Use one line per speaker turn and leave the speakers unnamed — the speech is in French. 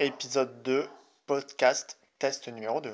Épisode 2, podcast, test numéro 2.